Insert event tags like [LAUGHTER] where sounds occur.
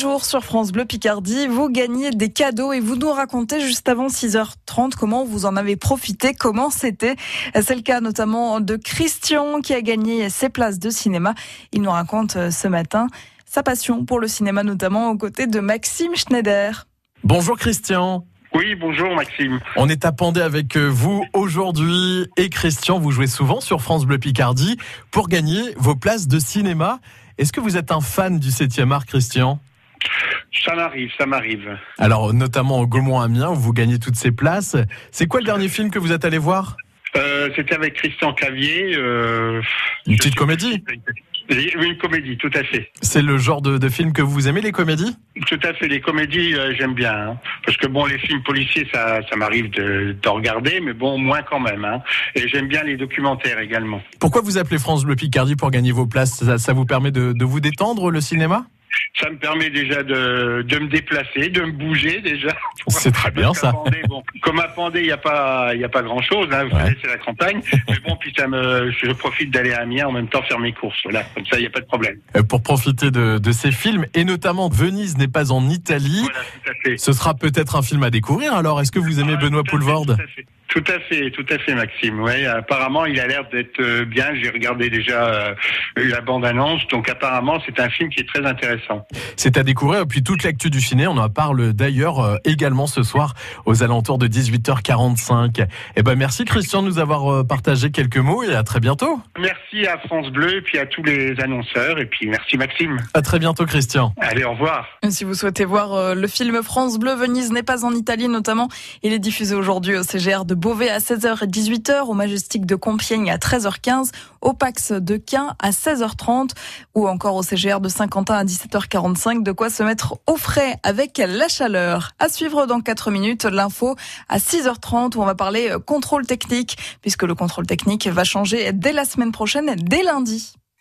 jours sur France Bleu Picardie, vous gagnez des cadeaux et vous nous racontez juste avant 6h30 comment vous en avez profité, comment c'était. C'est le cas notamment de Christian qui a gagné ses places de cinéma. Il nous raconte euh, ce matin sa passion pour le cinéma, notamment aux côtés de Maxime Schneider. Bonjour Christian. Oui, bonjour Maxime. On est à Pandé avec euh, vous aujourd'hui et Christian, vous jouez souvent sur France Bleu Picardie pour gagner vos places de cinéma. Est-ce que vous êtes un fan du 7e art, Christian? Ça m'arrive, ça m'arrive. Alors, notamment au Gaumont-Amiens, où vous gagnez toutes ces places. C'est quoi le dernier film que vous êtes allé voir? Euh, C'était avec Christian Clavier. Euh, Une petite comédie? Une comédie, tout à fait. C'est le genre de, de, film que vous aimez, les comédies? Tout à fait, les comédies, euh, j'aime bien. Hein. Parce que bon, les films policiers, ça, ça m'arrive de, de, regarder, mais bon, moins quand même. Hein. Et j'aime bien les documentaires également. Pourquoi vous appelez France Bleu Picardie pour gagner vos places? Ça, ça vous permet de, de vous détendre, le cinéma? Ça me permet déjà de, de me déplacer, de me bouger déjà. [LAUGHS] C'est très bien ça. Bon, comme à Pendé, il n'y a pas, il a pas grand chose. Hein, vous ouais. savez, c'est la campagne. Mais bon, puis ça me, je profite d'aller à Amiens en même temps faire mes courses. Voilà, comme ça, il n'y a pas de problème. Euh, pour profiter de, de, ces films et notamment Venise n'est pas en Italie. Voilà, tout à fait. Ce sera peut-être un film à découvrir. Alors, est-ce que vous aimez Ah, Benoît Poulvorde tout à fait. Tout à fait, Maxime. Ouais, apparemment, il a l'air d'être euh, bien. J'ai regardé déjà euh, la bande-annonce, donc apparemment, c'est un film qui est très intéressant. C'est à découvrir. Et puis toute l'actu du ciné, on en parle d'ailleurs euh, également ce soir aux alentours de 18h45. Eh ben, merci Christian de nous avoir euh, partagé quelques mots et à très bientôt. Merci à France Bleu et puis à tous les annonceurs et puis merci Maxime. À très bientôt Christian. Allez, au revoir. Si vous souhaitez voir euh, le film France Bleu, Venise n'est pas en Italie notamment, il est diffusé aujourd'hui au CGR de Beauvais à 16h et 18h, au Majestic de Compiègne à 13h15, au Pax de Quin à 16h30 ou encore au CGR de Saint-Quentin à 17h45. De quoi se mettre au frais avec la chaleur. À suivre dans 4 minutes, l'info à 6h30 où on va parler contrôle technique puisque le contrôle technique va changer dès la semaine prochaine, dès lundi.